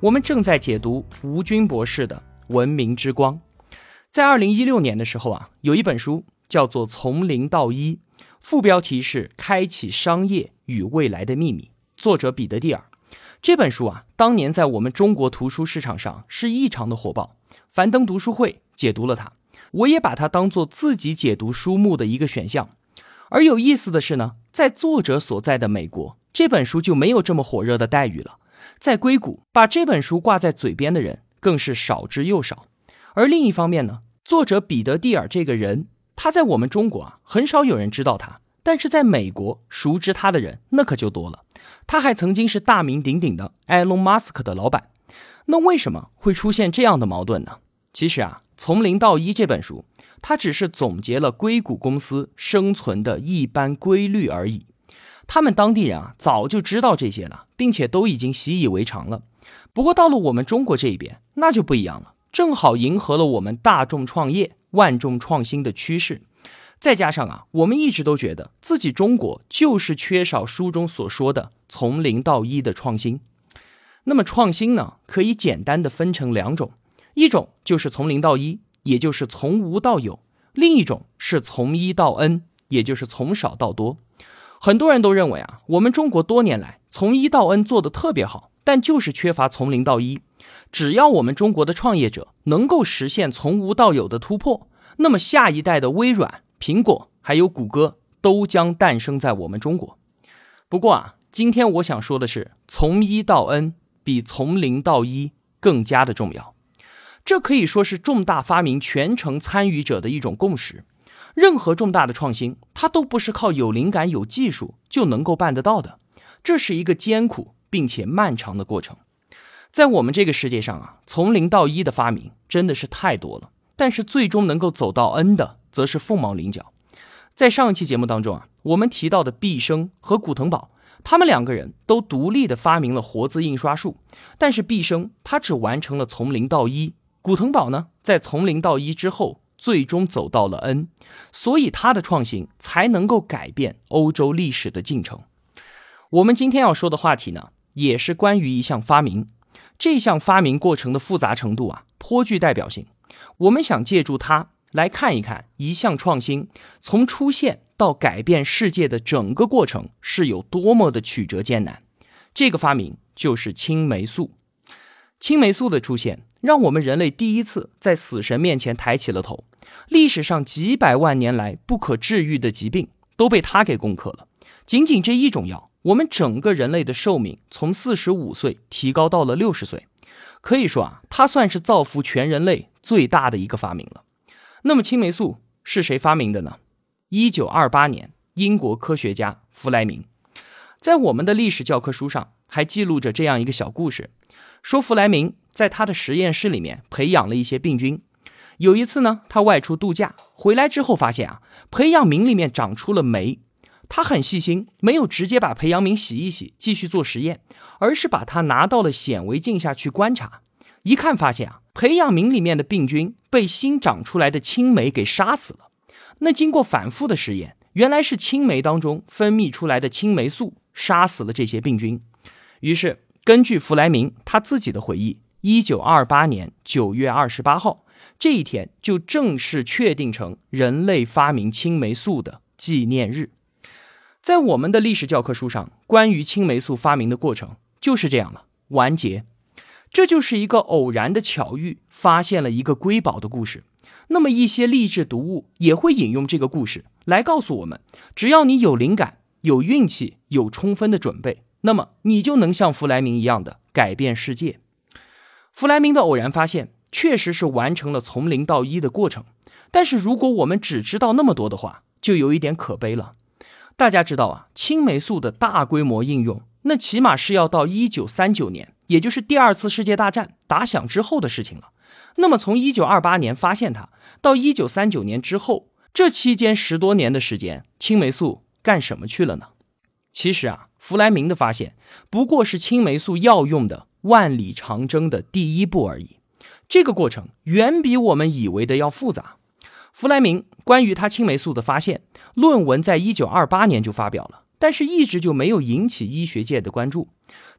我们正在解读吴军博士的《文明之光》。在二零一六年的时候啊，有一本书叫做《从零到一》，副标题是《开启商业与未来的秘密》，作者彼得蒂尔。这本书啊，当年在我们中国图书市场上是异常的火爆，樊登读书会解读了它，我也把它当做自己解读书目的一个选项。而有意思的是呢，在作者所在的美国，这本书就没有这么火热的待遇了。在硅谷，把这本书挂在嘴边的人更是少之又少。而另一方面呢，作者彼得蒂尔这个人，他在我们中国啊，很少有人知道他，但是在美国，熟知他的人那可就多了。他还曾经是大名鼎鼎的埃隆·马斯克的老板。那为什么会出现这样的矛盾呢？其实啊，《从零到一》这本书，它只是总结了硅谷公司生存的一般规律而已。他们当地人啊，早就知道这些了，并且都已经习以为常了。不过到了我们中国这一边，那就不一样了，正好迎合了我们大众创业、万众创新的趋势。再加上啊，我们一直都觉得自己中国就是缺少书中所说的从零到一的创新。那么创新呢，可以简单的分成两种，一种就是从零到一，也就是从无到有；另一种是从一到 n，也就是从少到多。很多人都认为啊，我们中国多年来从一到 N 做的特别好，但就是缺乏从零到一。只要我们中国的创业者能够实现从无到有的突破，那么下一代的微软、苹果还有谷歌都将诞生在我们中国。不过啊，今天我想说的是，从一到 N 比从零到一更加的重要。这可以说是重大发明全程参与者的一种共识。任何重大的创新，它都不是靠有灵感、有技术就能够办得到的，这是一个艰苦并且漫长的过程。在我们这个世界上啊，从零到一的发明真的是太多了，但是最终能够走到 N 的，则是凤毛麟角。在上一期节目当中啊，我们提到的毕生和古腾堡，他们两个人都独立的发明了活字印刷术，但是毕生他只完成了从零到一，古腾堡呢，在从零到一之后。最终走到了 N，所以他的创新才能够改变欧洲历史的进程。我们今天要说的话题呢，也是关于一项发明。这项发明过程的复杂程度啊，颇具代表性。我们想借助它来看一看一项创新从出现到改变世界的整个过程是有多么的曲折艰难。这个发明就是青霉素。青霉素的出现，让我们人类第一次在死神面前抬起了头。历史上几百万年来不可治愈的疾病都被它给攻克了。仅仅这一种药，我们整个人类的寿命从四十五岁提高到了六十岁。可以说啊，它算是造福全人类最大的一个发明了。那么青霉素是谁发明的呢？一九二八年，英国科学家弗莱明。在我们的历史教科书上还记录着这样一个小故事。说弗莱明在他的实验室里面培养了一些病菌。有一次呢，他外出度假回来之后，发现啊，培养皿里面长出了霉。他很细心，没有直接把培养皿洗一洗继续做实验，而是把它拿到了显微镜下去观察。一看发现啊，培养皿里面的病菌被新长出来的青霉给杀死了。那经过反复的实验，原来是青霉当中分泌出来的青霉素杀死了这些病菌。于是。根据弗莱明他自己的回忆，一九二八年九月二十八号这一天就正式确定成人类发明青霉素的纪念日。在我们的历史教科书上，关于青霉素发明的过程就是这样了，完结。这就是一个偶然的巧遇，发现了一个瑰宝的故事。那么一些励志读物也会引用这个故事来告诉我们：只要你有灵感、有运气、有充分的准备。那么你就能像弗莱明一样的改变世界。弗莱明的偶然发现确实是完成了从零到一的过程，但是如果我们只知道那么多的话，就有一点可悲了。大家知道啊，青霉素的大规模应用，那起码是要到一九三九年，也就是第二次世界大战打响之后的事情了。那么从一九二八年发现它到一九三九年之后，这期间十多年的时间，青霉素干什么去了呢？其实啊，弗莱明的发现不过是青霉素药用的万里长征的第一步而已。这个过程远比我们以为的要复杂。弗莱明关于他青霉素的发现论文在一九二八年就发表了，但是一直就没有引起医学界的关注。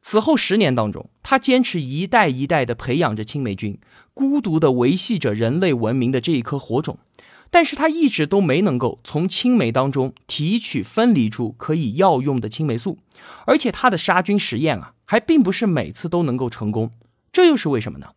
此后十年当中，他坚持一代一代的培养着青霉菌，孤独的维系着人类文明的这一颗火种。但是他一直都没能够从青霉当中提取分离出可以药用的青霉素，而且他的杀菌实验啊，还并不是每次都能够成功。这又是为什么呢？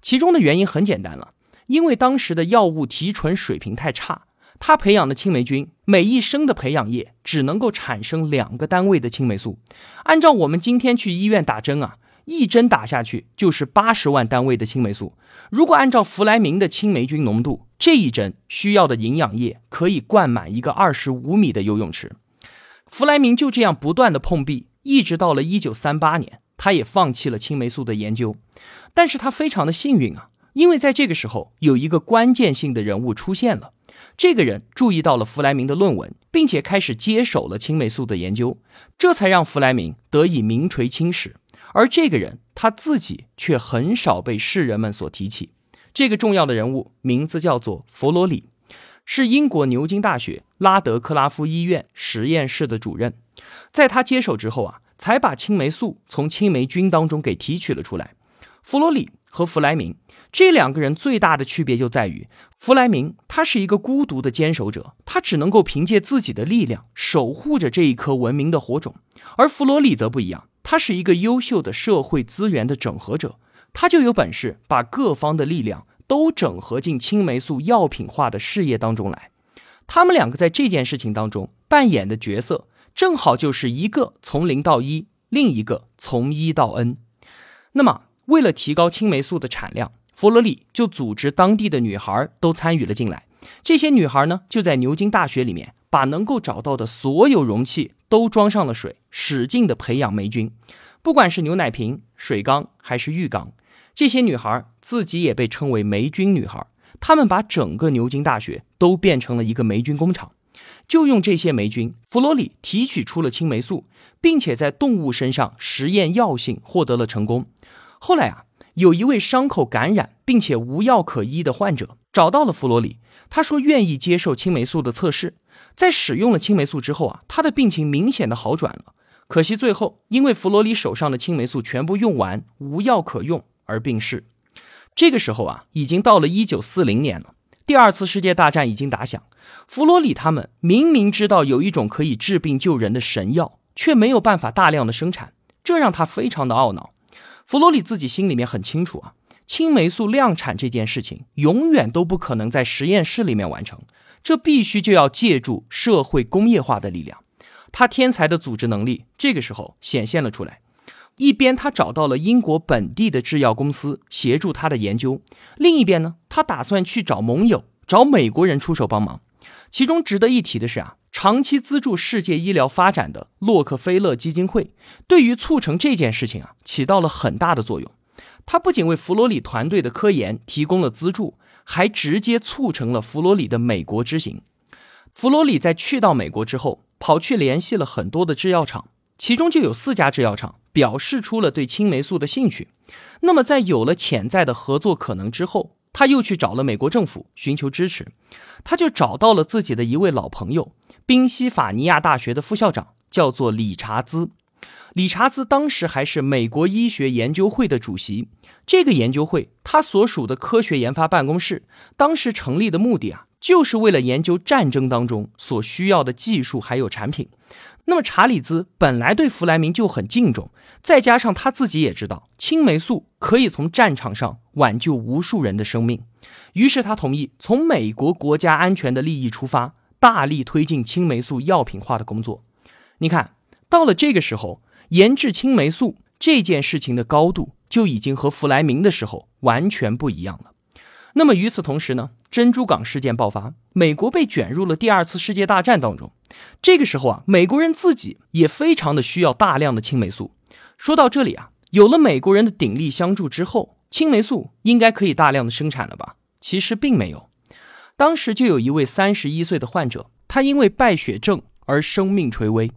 其中的原因很简单了，因为当时的药物提纯水平太差，他培养的青霉菌每一升的培养液只能够产生两个单位的青霉素。按照我们今天去医院打针啊，一针打下去就是八十万单位的青霉素。如果按照弗莱明的青霉菌浓度，这一针需要的营养液可以灌满一个二十五米的游泳池。弗莱明就这样不断的碰壁，一直到了一九三八年，他也放弃了青霉素的研究。但是他非常的幸运啊，因为在这个时候有一个关键性的人物出现了。这个人注意到了弗莱明的论文，并且开始接手了青霉素的研究，这才让弗莱明得以名垂青史。而这个人他自己却很少被世人们所提起。这个重要的人物名字叫做弗罗里，是英国牛津大学拉德克拉夫医院实验室的主任。在他接手之后啊，才把青霉素从青霉菌当中给提取了出来。弗罗里和弗莱明这两个人最大的区别就在于，弗莱明他是一个孤独的坚守者，他只能够凭借自己的力量守护着这一颗文明的火种；而弗罗里则不一样，他是一个优秀的社会资源的整合者，他就有本事把各方的力量都整合进青霉素药品化的事业当中来。他们两个在这件事情当中扮演的角色，正好就是一个从零到一，另一个从一到 n。那么。为了提高青霉素的产量，弗罗里就组织当地的女孩都参与了进来。这些女孩呢，就在牛津大学里面把能够找到的所有容器都装上了水，使劲的培养霉菌。不管是牛奶瓶、水缸还是浴缸，这些女孩自己也被称为霉菌女孩。她们把整个牛津大学都变成了一个霉菌工厂。就用这些霉菌，弗罗里提取出了青霉素，并且在动物身上实验药性，获得了成功。后来啊，有一位伤口感染并且无药可医的患者找到了弗罗里，他说愿意接受青霉素的测试。在使用了青霉素之后啊，他的病情明显的好转了。可惜最后因为弗罗里手上的青霉素全部用完，无药可用而病逝。这个时候啊，已经到了一九四零年了，第二次世界大战已经打响。弗罗里他们明明知道有一种可以治病救人的神药，却没有办法大量的生产，这让他非常的懊恼。弗罗里自己心里面很清楚啊，青霉素量产这件事情永远都不可能在实验室里面完成，这必须就要借助社会工业化的力量。他天才的组织能力这个时候显现了出来。一边他找到了英国本地的制药公司协助他的研究，另一边呢，他打算去找盟友，找美国人出手帮忙。其中值得一提的是啊。长期资助世界医疗发展的洛克菲勒基金会，对于促成这件事情啊，起到了很大的作用。他不仅为弗罗里团队的科研提供了资助，还直接促成了弗罗里的美国之行。弗罗里在去到美国之后，跑去联系了很多的制药厂，其中就有四家制药厂表示出了对青霉素的兴趣。那么，在有了潜在的合作可能之后，他又去找了美国政府寻求支持，他就找到了自己的一位老朋友。宾夕法尼亚大学的副校长叫做理查兹，理查兹当时还是美国医学研究会的主席。这个研究会，他所属的科学研发办公室，当时成立的目的啊，就是为了研究战争当中所需要的技术还有产品。那么查理兹本来对弗莱明就很敬重，再加上他自己也知道青霉素可以从战场上挽救无数人的生命，于是他同意从美国国家安全的利益出发。大力推进青霉素药品化的工作，你看到了这个时候，研制青霉素这件事情的高度就已经和弗莱明的时候完全不一样了。那么与此同时呢，珍珠港事件爆发，美国被卷入了第二次世界大战当中。这个时候啊，美国人自己也非常的需要大量的青霉素。说到这里啊，有了美国人的鼎力相助之后，青霉素应该可以大量的生产了吧？其实并没有。当时就有一位三十一岁的患者，他因为败血症而生命垂危。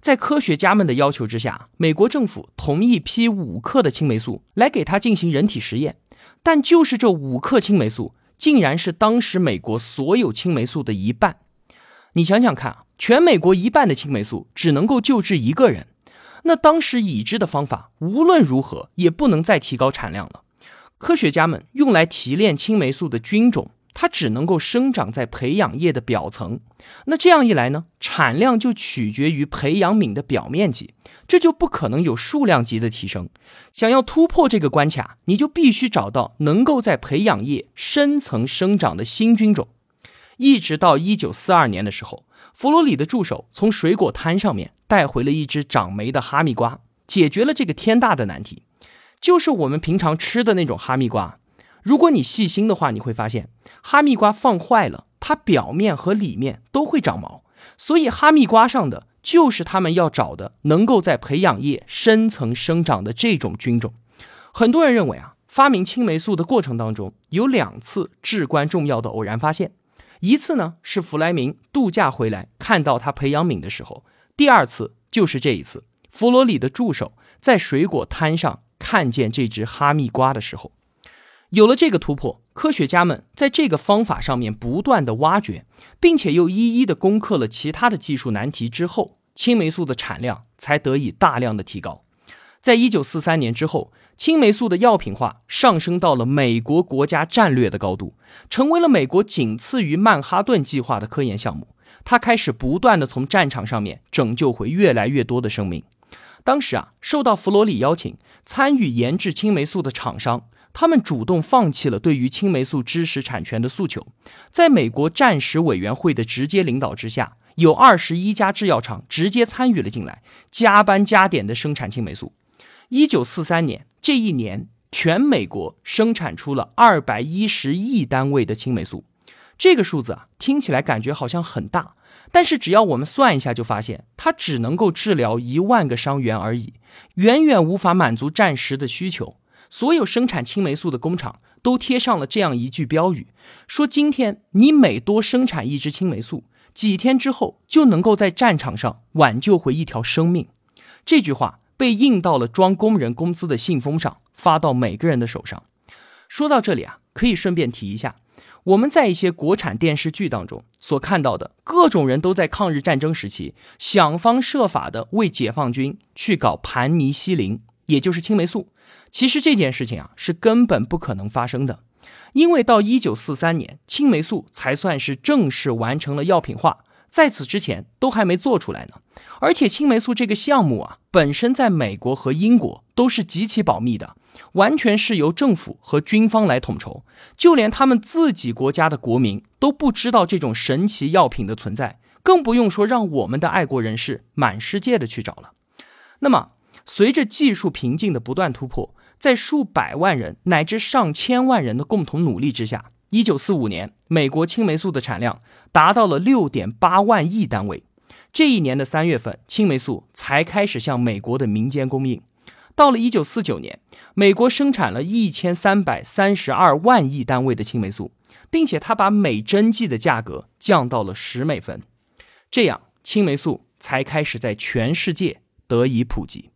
在科学家们的要求之下，美国政府同意批五克的青霉素来给他进行人体实验。但就是这五克青霉素，竟然是当时美国所有青霉素的一半。你想想看啊，全美国一半的青霉素只能够救治一个人。那当时已知的方法无论如何也不能再提高产量了。科学家们用来提炼青霉素的菌种，它只能够生长在培养液的表层。那这样一来呢，产量就取决于培养皿的表面积，这就不可能有数量级的提升。想要突破这个关卡，你就必须找到能够在培养液深层生长的新菌种。一直到一九四二年的时候。弗罗里的助手从水果摊上面带回了一只长霉的哈密瓜，解决了这个天大的难题，就是我们平常吃的那种哈密瓜。如果你细心的话，你会发现哈密瓜放坏了，它表面和里面都会长毛，所以哈密瓜上的就是他们要找的能够在培养液深层生长的这种菌种。很多人认为啊，发明青霉素的过程当中有两次至关重要的偶然发现。一次呢是弗莱明度假回来看到他培养皿的时候，第二次就是这一次，弗罗里的助手在水果摊上看见这只哈密瓜的时候，有了这个突破，科学家们在这个方法上面不断的挖掘，并且又一一的攻克了其他的技术难题之后，青霉素的产量才得以大量的提高。在一九四三年之后。青霉素的药品化上升到了美国国家战略的高度，成为了美国仅次于曼哈顿计划的科研项目。它开始不断的从战场上面拯救回越来越多的生命。当时啊，受到弗罗里邀请参与研制青霉素的厂商，他们主动放弃了对于青霉素知识产权的诉求。在美国战时委员会的直接领导之下，有二十一家制药厂直接参与了进来，加班加点的生产青霉素。一九四三年这一年，全美国生产出了二百一十亿单位的青霉素。这个数字啊，听起来感觉好像很大，但是只要我们算一下，就发现它只能够治疗一万个伤员而已，远远无法满足战时的需求。所有生产青霉素的工厂都贴上了这样一句标语：说今天你每多生产一支青霉素，几天之后就能够在战场上挽救回一条生命。这句话。被印到了装工人工资的信封上，发到每个人的手上。说到这里啊，可以顺便提一下，我们在一些国产电视剧当中所看到的各种人都在抗日战争时期想方设法的为解放军去搞盘尼西林，也就是青霉素。其实这件事情啊是根本不可能发生的，因为到一九四三年，青霉素才算是正式完成了药品化。在此之前都还没做出来呢，而且青霉素这个项目啊，本身在美国和英国都是极其保密的，完全是由政府和军方来统筹，就连他们自己国家的国民都不知道这种神奇药品的存在，更不用说让我们的爱国人士满世界的去找了。那么，随着技术瓶颈的不断突破，在数百万人乃至上千万人的共同努力之下。一九四五年，美国青霉素的产量达到了六点八万亿单位。这一年的三月份，青霉素才开始向美国的民间供应。到了一九四九年，美国生产了一千三百三十二万亿单位的青霉素，并且它把每针剂的价格降到了十美分。这样，青霉素才开始在全世界得以普及。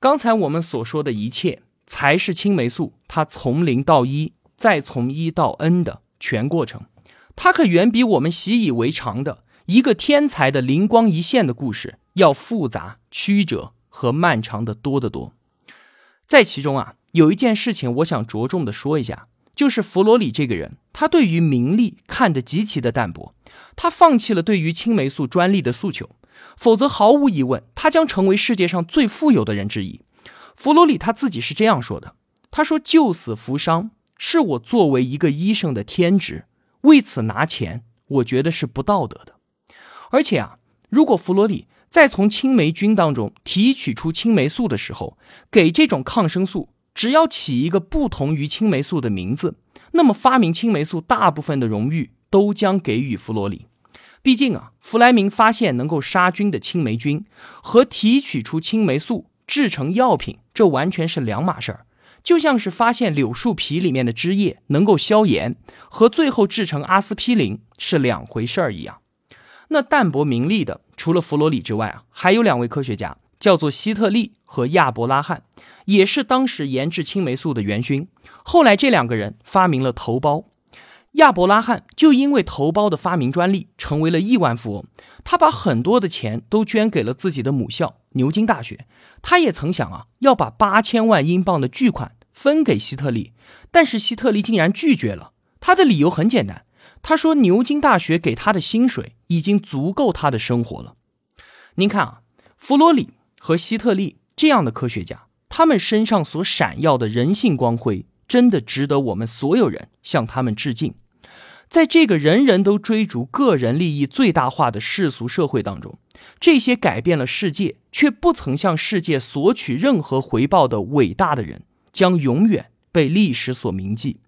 刚才我们所说的一切，才是青霉素它从零到一。再从一到 n 的全过程，它可远比我们习以为常的一个天才的灵光一现的故事要复杂、曲折和漫长的多得多。在其中啊，有一件事情我想着重的说一下，就是弗罗里这个人，他对于名利看得极其的淡薄，他放弃了对于青霉素专利的诉求，否则毫无疑问，他将成为世界上最富有的人之一。弗罗里他自己是这样说的：“他说救死扶伤。”是我作为一个医生的天职，为此拿钱，我觉得是不道德的。而且啊，如果弗罗里在从青霉菌当中提取出青霉素的时候，给这种抗生素只要起一个不同于青霉素的名字，那么发明青霉素大部分的荣誉都将给予弗罗里。毕竟啊，弗莱明发现能够杀菌的青霉菌和提取出青霉素。制成药品，这完全是两码事儿。就像是发现柳树皮里面的汁液能够消炎，和最后制成阿司匹林是两回事儿一样。那淡泊名利的，除了弗罗里之外啊，还有两位科学家，叫做希特利和亚伯拉罕，也是当时研制青霉素的元勋。后来这两个人发明了头孢。亚伯拉罕就因为头孢的发明专利，成为了亿万富翁。他把很多的钱都捐给了自己的母校牛津大学。他也曾想啊，要把八千万英镑的巨款分给希特利，但是希特利竟然拒绝了。他的理由很简单，他说牛津大学给他的薪水已经足够他的生活了。您看啊，弗罗里和希特利这样的科学家，他们身上所闪耀的人性光辉，真的值得我们所有人向他们致敬。在这个人人都追逐个人利益最大化的世俗社会当中，这些改变了世界却不曾向世界索取任何回报的伟大的人，将永远被历史所铭记。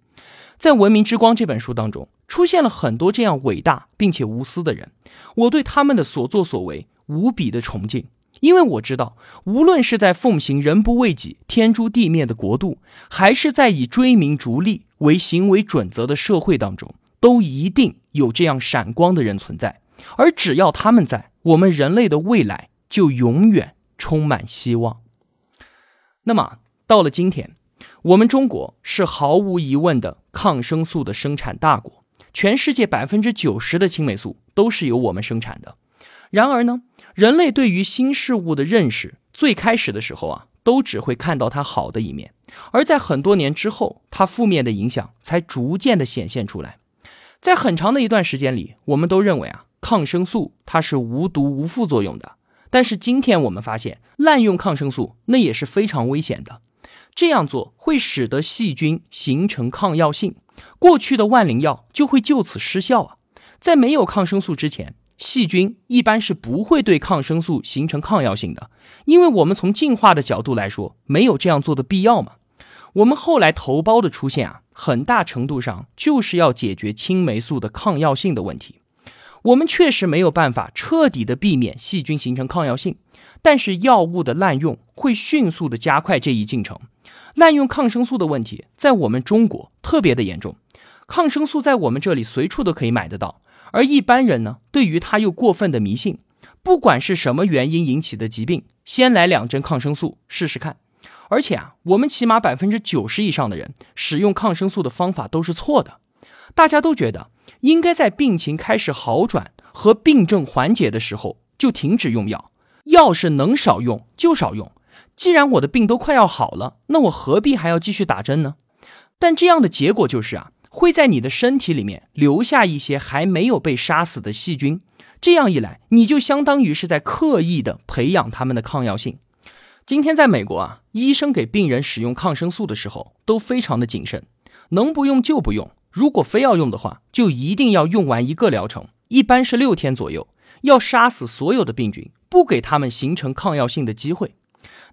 在《文明之光》这本书当中，出现了很多这样伟大并且无私的人，我对他们的所作所为无比的崇敬，因为我知道，无论是在奉行“人不为己，天诛地灭”的国度，还是在以追名逐利为行为准则的社会当中。都一定有这样闪光的人存在，而只要他们在，我们人类的未来就永远充满希望。那么到了今天，我们中国是毫无疑问的抗生素的生产大国，全世界百分之九十的青霉素都是由我们生产的。然而呢，人类对于新事物的认识，最开始的时候啊，都只会看到它好的一面，而在很多年之后，它负面的影响才逐渐的显现出来。在很长的一段时间里，我们都认为啊，抗生素它是无毒无副作用的。但是今天我们发现，滥用抗生素那也是非常危险的。这样做会使得细菌形成抗药性，过去的万灵药就会就此失效啊。在没有抗生素之前，细菌一般是不会对抗生素形成抗药性的，因为我们从进化的角度来说，没有这样做的必要嘛。我们后来头孢的出现啊。很大程度上就是要解决青霉素的抗药性的问题。我们确实没有办法彻底的避免细菌形成抗药性，但是药物的滥用会迅速的加快这一进程。滥用抗生素的问题在我们中国特别的严重。抗生素在我们这里随处都可以买得到，而一般人呢，对于它又过分的迷信。不管是什么原因引起的疾病，先来两针抗生素试试看。而且啊，我们起码百分之九十以上的人使用抗生素的方法都是错的。大家都觉得应该在病情开始好转和病症缓解的时候就停止用药，药是能少用就少用。既然我的病都快要好了，那我何必还要继续打针呢？但这样的结果就是啊，会在你的身体里面留下一些还没有被杀死的细菌。这样一来，你就相当于是在刻意的培养他们的抗药性。今天在美国啊，医生给病人使用抗生素的时候都非常的谨慎，能不用就不用。如果非要用的话，就一定要用完一个疗程，一般是六天左右，要杀死所有的病菌，不给他们形成抗药性的机会。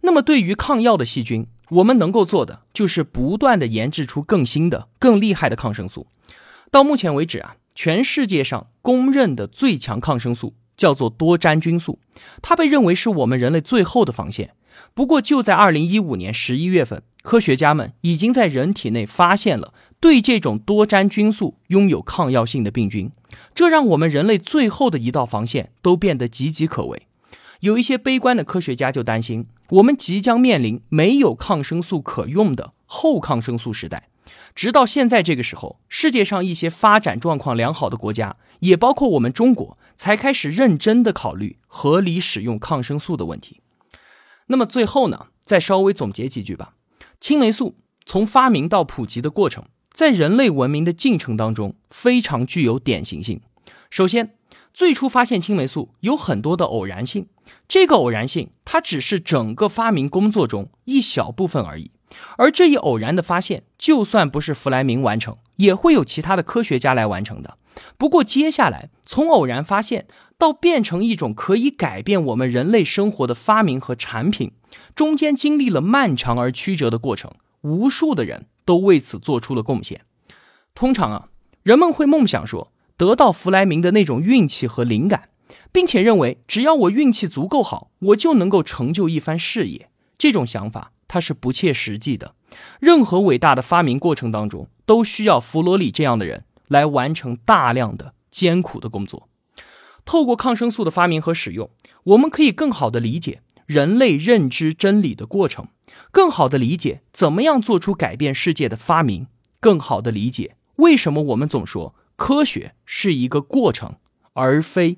那么对于抗药的细菌，我们能够做的就是不断的研制出更新的、更厉害的抗生素。到目前为止啊，全世界上公认的最强抗生素叫做多粘菌素，它被认为是我们人类最后的防线。不过，就在二零一五年十一月份，科学家们已经在人体内发现了对这种多粘菌素拥有抗药性的病菌，这让我们人类最后的一道防线都变得岌岌可危。有一些悲观的科学家就担心，我们即将面临没有抗生素可用的后抗生素时代。直到现在这个时候，世界上一些发展状况良好的国家，也包括我们中国，才开始认真的考虑合理使用抗生素的问题。那么最后呢，再稍微总结几句吧。青霉素从发明到普及的过程，在人类文明的进程当中非常具有典型性。首先，最初发现青霉素有很多的偶然性，这个偶然性它只是整个发明工作中一小部分而已。而这一偶然的发现，就算不是弗莱明完成，也会有其他的科学家来完成的。不过接下来从偶然发现。到变成一种可以改变我们人类生活的发明和产品，中间经历了漫长而曲折的过程，无数的人都为此做出了贡献。通常啊，人们会梦想说得到弗莱明的那种运气和灵感，并且认为只要我运气足够好，我就能够成就一番事业。这种想法它是不切实际的。任何伟大的发明过程当中，都需要弗罗里这样的人来完成大量的艰苦的工作。透过抗生素的发明和使用，我们可以更好地理解人类认知真理的过程，更好地理解怎么样做出改变世界的发明，更好地理解为什么我们总说科学是一个过程，而非